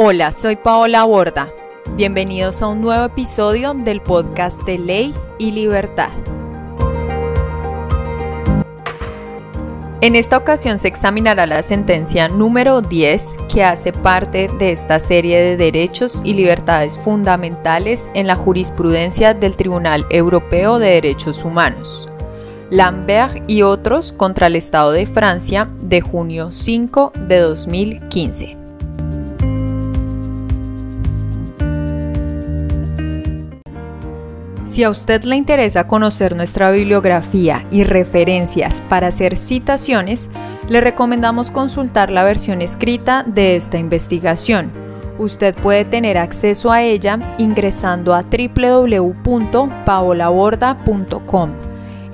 Hola, soy Paola Borda. Bienvenidos a un nuevo episodio del podcast de Ley y Libertad. En esta ocasión se examinará la sentencia número 10 que hace parte de esta serie de derechos y libertades fundamentales en la jurisprudencia del Tribunal Europeo de Derechos Humanos. Lambert y otros contra el Estado de Francia de junio 5 de 2015. Si a usted le interesa conocer nuestra bibliografía y referencias para hacer citaciones, le recomendamos consultar la versión escrita de esta investigación. Usted puede tener acceso a ella ingresando a www.paolaborda.com.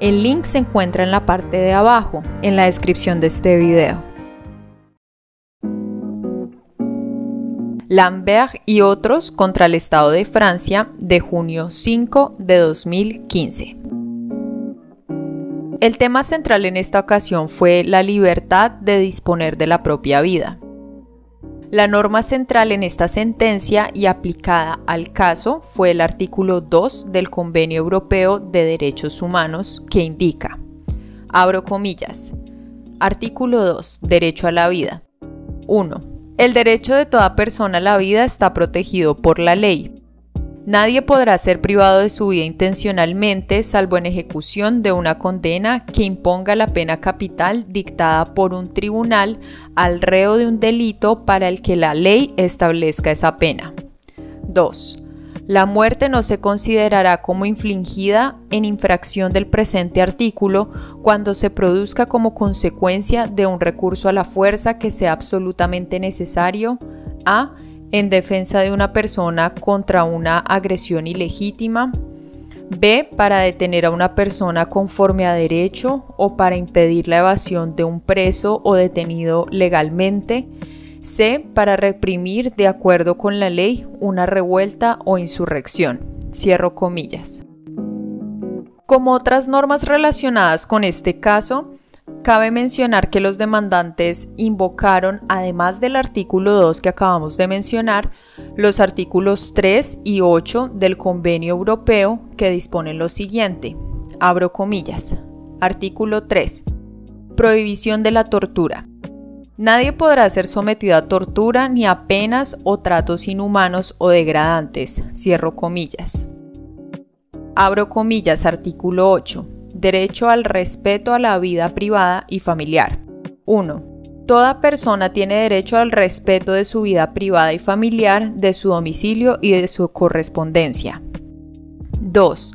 El link se encuentra en la parte de abajo, en la descripción de este video. Lambert y otros contra el Estado de Francia de junio 5 de 2015. El tema central en esta ocasión fue la libertad de disponer de la propia vida. La norma central en esta sentencia y aplicada al caso fue el artículo 2 del Convenio Europeo de Derechos Humanos que indica, abro comillas, artículo 2, derecho a la vida. 1 el derecho de toda persona a la vida está protegido por la ley. Nadie podrá ser privado de su vida intencionalmente, salvo en ejecución de una condena que imponga la pena capital dictada por un tribunal al reo de un delito para el que la ley establezca esa pena. 2. La muerte no se considerará como infligida en infracción del presente artículo cuando se produzca como consecuencia de un recurso a la fuerza que sea absolutamente necesario a en defensa de una persona contra una agresión ilegítima, b para detener a una persona conforme a derecho o para impedir la evasión de un preso o detenido legalmente, C. Para reprimir de acuerdo con la ley una revuelta o insurrección. Cierro comillas. Como otras normas relacionadas con este caso, cabe mencionar que los demandantes invocaron, además del artículo 2 que acabamos de mencionar, los artículos 3 y 8 del Convenio Europeo que disponen lo siguiente. Abro comillas. Artículo 3. Prohibición de la tortura. Nadie podrá ser sometido a tortura ni a penas o tratos inhumanos o degradantes. Cierro comillas. Abro comillas, artículo 8. Derecho al respeto a la vida privada y familiar. 1. Toda persona tiene derecho al respeto de su vida privada y familiar, de su domicilio y de su correspondencia. 2.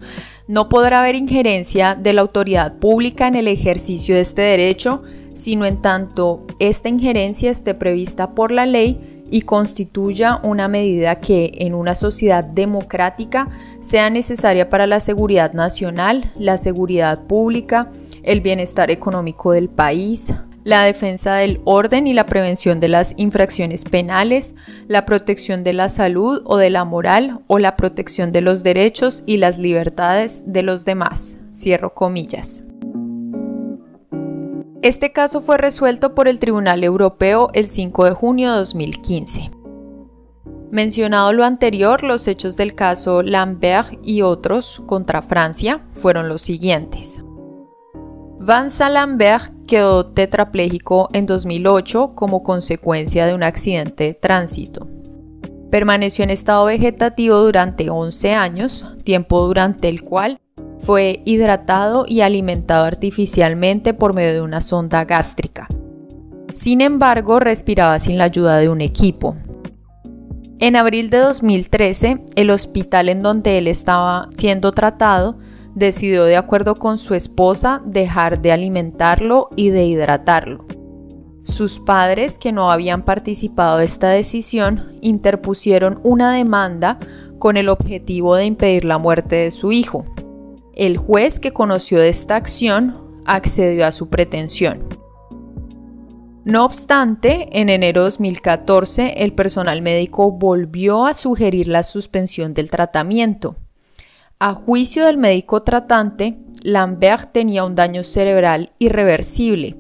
No podrá haber injerencia de la autoridad pública en el ejercicio de este derecho sino en tanto esta injerencia esté prevista por la ley y constituya una medida que en una sociedad democrática sea necesaria para la seguridad nacional, la seguridad pública, el bienestar económico del país, la defensa del orden y la prevención de las infracciones penales, la protección de la salud o de la moral o la protección de los derechos y las libertades de los demás. Cierro comillas. Este caso fue resuelto por el Tribunal Europeo el 5 de junio de 2015. Mencionado lo anterior, los hechos del caso Lambert y otros contra Francia fueron los siguientes. Vincent Lambert quedó tetrapléjico en 2008 como consecuencia de un accidente de tránsito. Permaneció en estado vegetativo durante 11 años, tiempo durante el cual fue hidratado y alimentado artificialmente por medio de una sonda gástrica. Sin embargo, respiraba sin la ayuda de un equipo. En abril de 2013, el hospital en donde él estaba siendo tratado decidió, de acuerdo con su esposa, dejar de alimentarlo y de hidratarlo. Sus padres, que no habían participado de esta decisión, interpusieron una demanda con el objetivo de impedir la muerte de su hijo, el juez que conoció de esta acción accedió a su pretensión. No obstante, en enero de 2014 el personal médico volvió a sugerir la suspensión del tratamiento. A juicio del médico tratante, Lambert tenía un daño cerebral irreversible.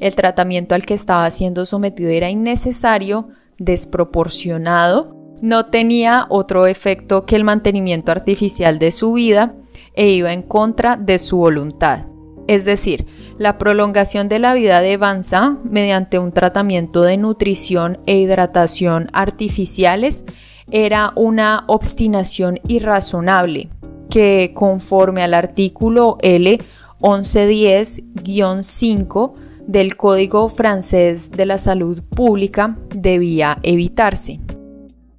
El tratamiento al que estaba siendo sometido era innecesario desproporcionado, no tenía otro efecto que el mantenimiento artificial de su vida e iba en contra de su voluntad. Es decir, la prolongación de la vida de Vanza mediante un tratamiento de nutrición e hidratación artificiales era una obstinación irrazonable que conforme al artículo L 1110-5 del Código francés de la Salud Pública debía evitarse.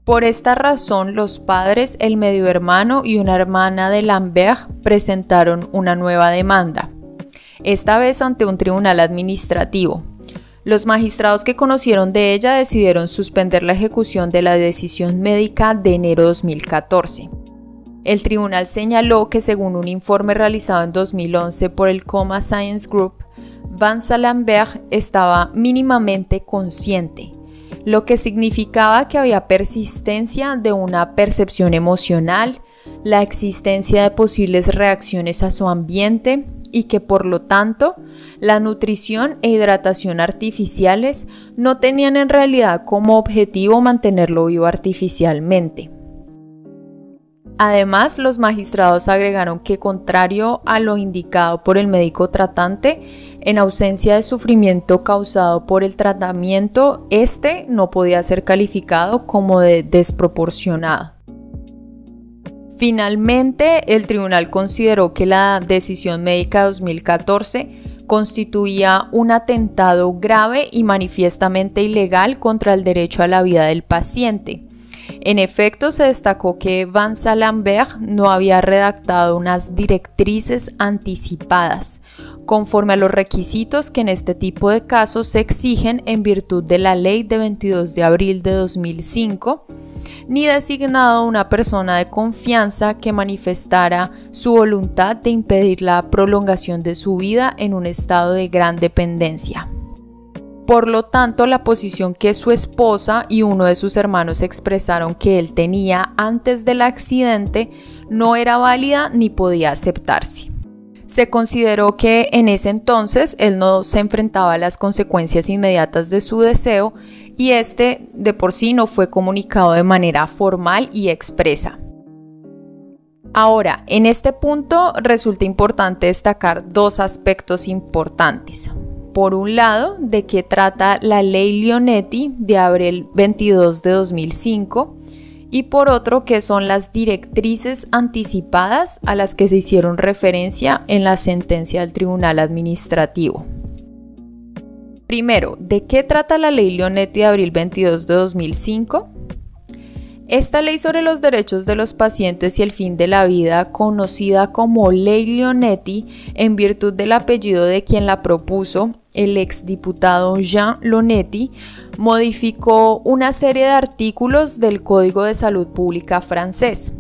Por esta razón, los padres, el medio hermano y una hermana de Lambert presentaron una nueva demanda, esta vez ante un tribunal administrativo. Los magistrados que conocieron de ella decidieron suspender la ejecución de la decisión médica de enero de 2014. El tribunal señaló que según un informe realizado en 2011 por el Coma Science Group, Van Salenberg estaba mínimamente consciente lo que significaba que había persistencia de una percepción emocional, la existencia de posibles reacciones a su ambiente y que por lo tanto la nutrición e hidratación artificiales no tenían en realidad como objetivo mantenerlo vivo artificialmente. Además, los magistrados agregaron que contrario a lo indicado por el médico tratante, en ausencia de sufrimiento causado por el tratamiento, este no podía ser calificado como de desproporcionado. Finalmente, el tribunal consideró que la decisión médica 2014 constituía un atentado grave y manifiestamente ilegal contra el derecho a la vida del paciente en efecto, se destacó que Van Salenberg no había redactado unas directrices anticipadas, conforme a los requisitos que en este tipo de casos se exigen en virtud de la ley de 22 de abril de 2005, ni designado una persona de confianza que manifestara su voluntad de impedir la prolongación de su vida en un estado de gran dependencia. Por lo tanto, la posición que su esposa y uno de sus hermanos expresaron que él tenía antes del accidente no era válida ni podía aceptarse. Se consideró que en ese entonces él no se enfrentaba a las consecuencias inmediatas de su deseo y este de por sí no fue comunicado de manera formal y expresa. Ahora, en este punto resulta importante destacar dos aspectos importantes por un lado, de qué trata la ley Leonetti de abril 22 de 2005 y por otro, qué son las directrices anticipadas a las que se hicieron referencia en la sentencia del Tribunal Administrativo. Primero, ¿de qué trata la ley Leonetti de abril 22 de 2005? Esta ley sobre los derechos de los pacientes y el fin de la vida, conocida como Ley Leonetti, en virtud del apellido de quien la propuso, el exdiputado Jean Lonetti, modificó una serie de artículos del Código de Salud Pública francés.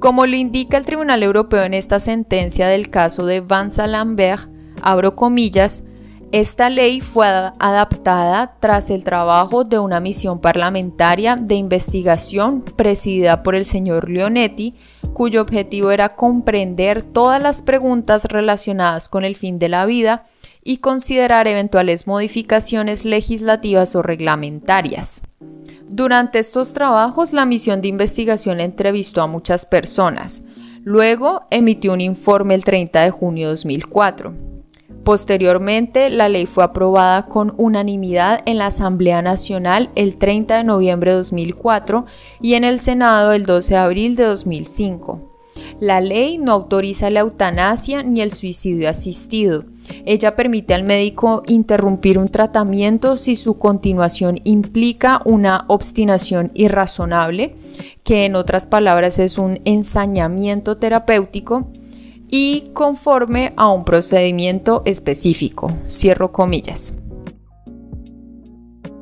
Como lo indica el Tribunal Europeo en esta sentencia del caso de Van Salenberg, abro comillas, esta ley fue adaptada tras el trabajo de una misión parlamentaria de investigación presidida por el señor Leonetti, cuyo objetivo era comprender todas las preguntas relacionadas con el fin de la vida y considerar eventuales modificaciones legislativas o reglamentarias. Durante estos trabajos, la misión de investigación entrevistó a muchas personas. Luego emitió un informe el 30 de junio de 2004. Posteriormente, la ley fue aprobada con unanimidad en la Asamblea Nacional el 30 de noviembre de 2004 y en el Senado el 12 de abril de 2005. La ley no autoriza la eutanasia ni el suicidio asistido. Ella permite al médico interrumpir un tratamiento si su continuación implica una obstinación irrazonable, que en otras palabras es un ensañamiento terapéutico, y conforme a un procedimiento específico. Cierro comillas.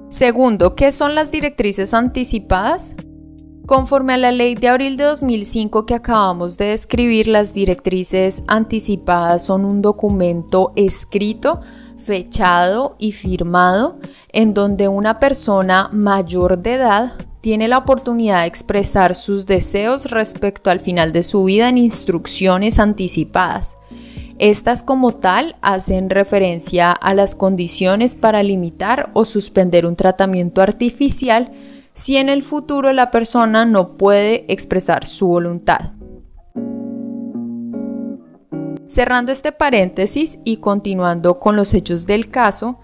Segundo, ¿qué son las directrices anticipadas? Conforme a la ley de abril de 2005 que acabamos de describir, las directrices anticipadas son un documento escrito, fechado y firmado en donde una persona mayor de edad tiene la oportunidad de expresar sus deseos respecto al final de su vida en instrucciones anticipadas. Estas como tal hacen referencia a las condiciones para limitar o suspender un tratamiento artificial si en el futuro la persona no puede expresar su voluntad. Cerrando este paréntesis y continuando con los hechos del caso,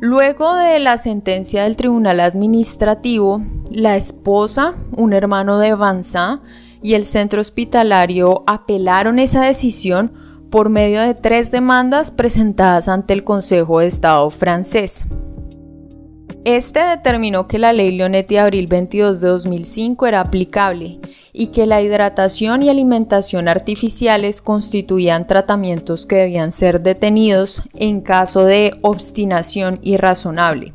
luego de la sentencia del tribunal administrativo, la esposa, un hermano de Vanza y el centro hospitalario apelaron esa decisión por medio de tres demandas presentadas ante el Consejo de Estado francés. Este determinó que la ley Leonetti de abril 22 de 2005 era aplicable y que la hidratación y alimentación artificiales constituían tratamientos que debían ser detenidos en caso de obstinación irrazonable.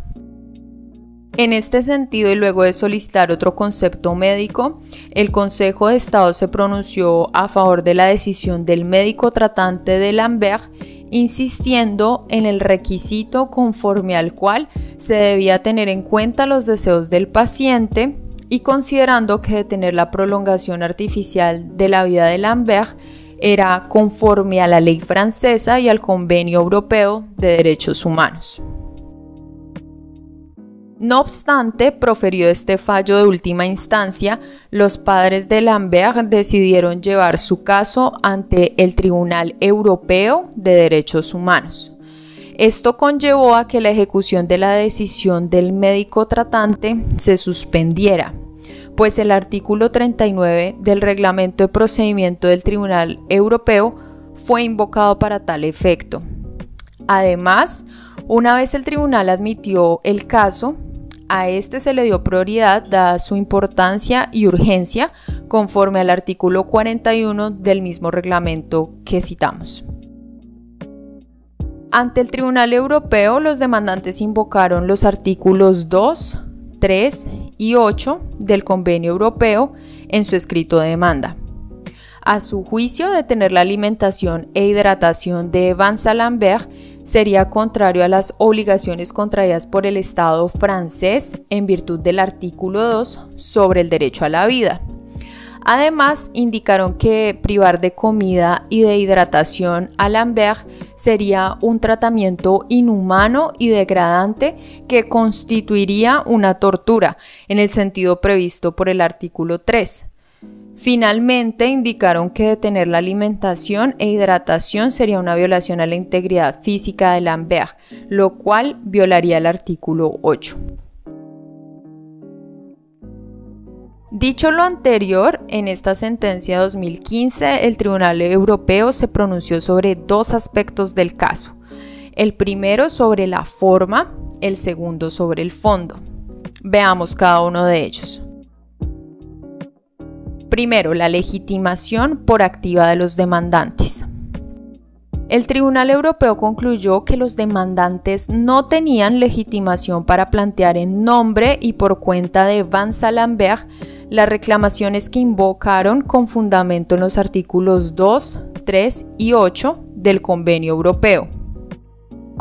En este sentido, y luego de solicitar otro concepto médico, el Consejo de Estado se pronunció a favor de la decisión del médico tratante de Lambert insistiendo en el requisito conforme al cual se debía tener en cuenta los deseos del paciente y considerando que detener la prolongación artificial de la vida de Lambert era conforme a la ley francesa y al Convenio Europeo de Derechos Humanos. No obstante, proferió este fallo de última instancia, los padres de Lambert decidieron llevar su caso ante el Tribunal Europeo de Derechos Humanos. Esto conllevó a que la ejecución de la decisión del médico tratante se suspendiera, pues el artículo 39 del reglamento de procedimiento del Tribunal Europeo fue invocado para tal efecto. Además, una vez el tribunal admitió el caso, a este se le dio prioridad dada su importancia y urgencia conforme al artículo 41 del mismo reglamento que citamos. Ante el Tribunal Europeo, los demandantes invocaron los artículos 2, 3 y 8 del Convenio Europeo en su escrito de demanda. A su juicio, detener la alimentación e hidratación de Van Salambert sería contrario a las obligaciones contraídas por el Estado francés en virtud del artículo 2 sobre el derecho a la vida. Además, indicaron que privar de comida y de hidratación a Lambert sería un tratamiento inhumano y degradante que constituiría una tortura en el sentido previsto por el artículo 3. Finalmente, indicaron que detener la alimentación e hidratación sería una violación a la integridad física de Lambert, lo cual violaría el artículo 8. Dicho lo anterior, en esta sentencia 2015 el Tribunal Europeo se pronunció sobre dos aspectos del caso. El primero sobre la forma, el segundo sobre el fondo. Veamos cada uno de ellos. Primero, la legitimación por activa de los demandantes. El Tribunal Europeo concluyó que los demandantes no tenían legitimación para plantear en nombre y por cuenta de Van Salambert las reclamaciones que invocaron con fundamento en los artículos 2, 3 y 8 del Convenio Europeo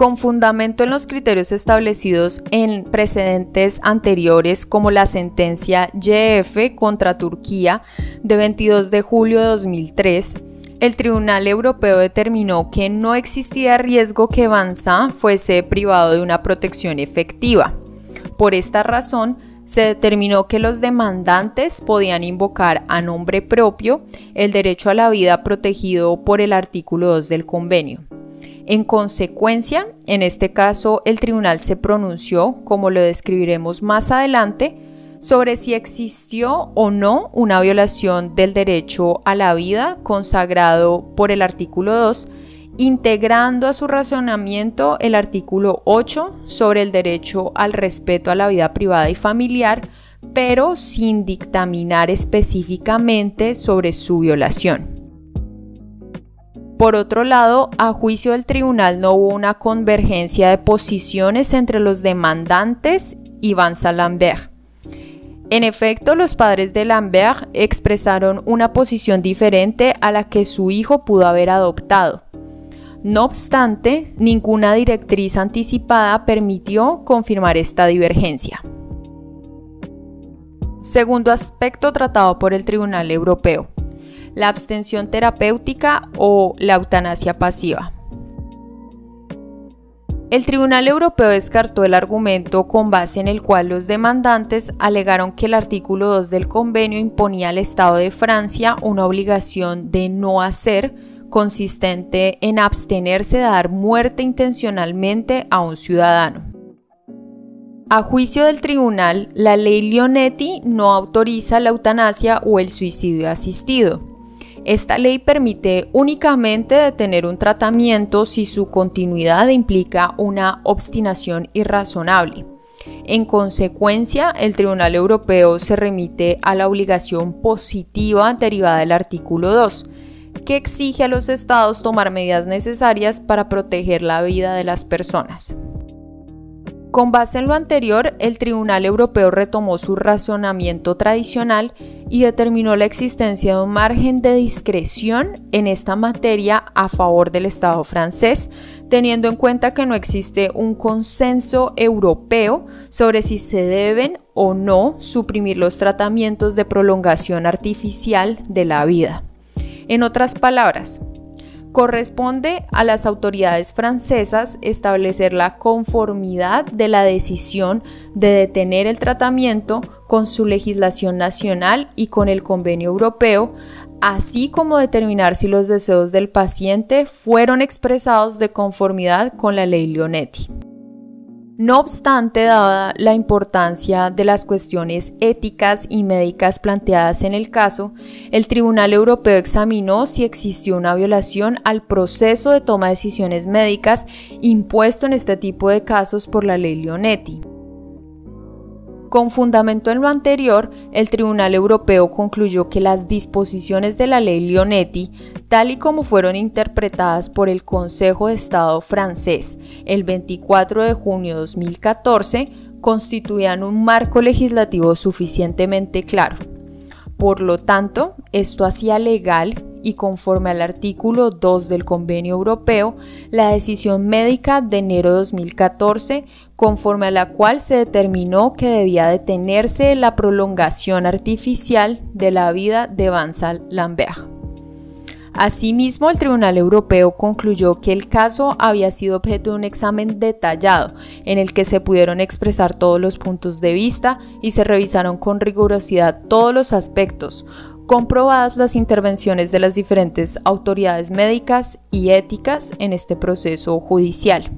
con fundamento en los criterios establecidos en precedentes anteriores como la sentencia YF contra Turquía de 22 de julio de 2003, el Tribunal Europeo determinó que no existía riesgo que Banza fuese privado de una protección efectiva. Por esta razón, se determinó que los demandantes podían invocar a nombre propio el derecho a la vida protegido por el artículo 2 del convenio. En consecuencia, en este caso, el tribunal se pronunció, como lo describiremos más adelante, sobre si existió o no una violación del derecho a la vida consagrado por el artículo 2, integrando a su razonamiento el artículo 8 sobre el derecho al respeto a la vida privada y familiar, pero sin dictaminar específicamente sobre su violación. Por otro lado, a juicio del tribunal no hubo una convergencia de posiciones entre los demandantes y Van Lambert. En efecto, los padres de Lambert expresaron una posición diferente a la que su hijo pudo haber adoptado. No obstante, ninguna directriz anticipada permitió confirmar esta divergencia. Segundo aspecto tratado por el Tribunal Europeo la abstención terapéutica o la eutanasia pasiva. El Tribunal Europeo descartó el argumento con base en el cual los demandantes alegaron que el artículo 2 del convenio imponía al Estado de Francia una obligación de no hacer consistente en abstenerse de dar muerte intencionalmente a un ciudadano. A juicio del tribunal, la ley Leonetti no autoriza la eutanasia o el suicidio asistido. Esta ley permite únicamente detener un tratamiento si su continuidad implica una obstinación irrazonable. En consecuencia, el Tribunal Europeo se remite a la obligación positiva derivada del artículo 2, que exige a los estados tomar medidas necesarias para proteger la vida de las personas. Con base en lo anterior, el Tribunal Europeo retomó su razonamiento tradicional y determinó la existencia de un margen de discreción en esta materia a favor del Estado francés, teniendo en cuenta que no existe un consenso europeo sobre si se deben o no suprimir los tratamientos de prolongación artificial de la vida. En otras palabras, Corresponde a las autoridades francesas establecer la conformidad de la decisión de detener el tratamiento con su legislación nacional y con el convenio europeo, así como determinar si los deseos del paciente fueron expresados de conformidad con la ley Leonetti. No obstante, dada la importancia de las cuestiones éticas y médicas planteadas en el caso, el Tribunal Europeo examinó si existió una violación al proceso de toma de decisiones médicas impuesto en este tipo de casos por la ley Leonetti. Con fundamento en lo anterior, el Tribunal Europeo concluyó que las disposiciones de la ley Leonetti, tal y como fueron interpretadas por el Consejo de Estado francés el 24 de junio de 2014, constituían un marco legislativo suficientemente claro. Por lo tanto, esto hacía legal y conforme al artículo 2 del Convenio Europeo, la decisión médica de enero de 2014, conforme a la cual se determinó que debía detenerse la prolongación artificial de la vida de Vincent Lambert. Asimismo, el Tribunal Europeo concluyó que el caso había sido objeto de un examen detallado en el que se pudieron expresar todos los puntos de vista y se revisaron con rigurosidad todos los aspectos, comprobadas las intervenciones de las diferentes autoridades médicas y éticas en este proceso judicial.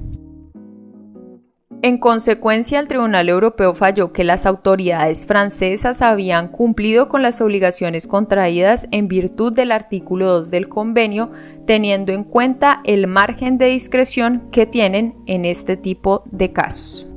En consecuencia, el Tribunal Europeo falló que las autoridades francesas habían cumplido con las obligaciones contraídas en virtud del artículo 2 del convenio, teniendo en cuenta el margen de discreción que tienen en este tipo de casos.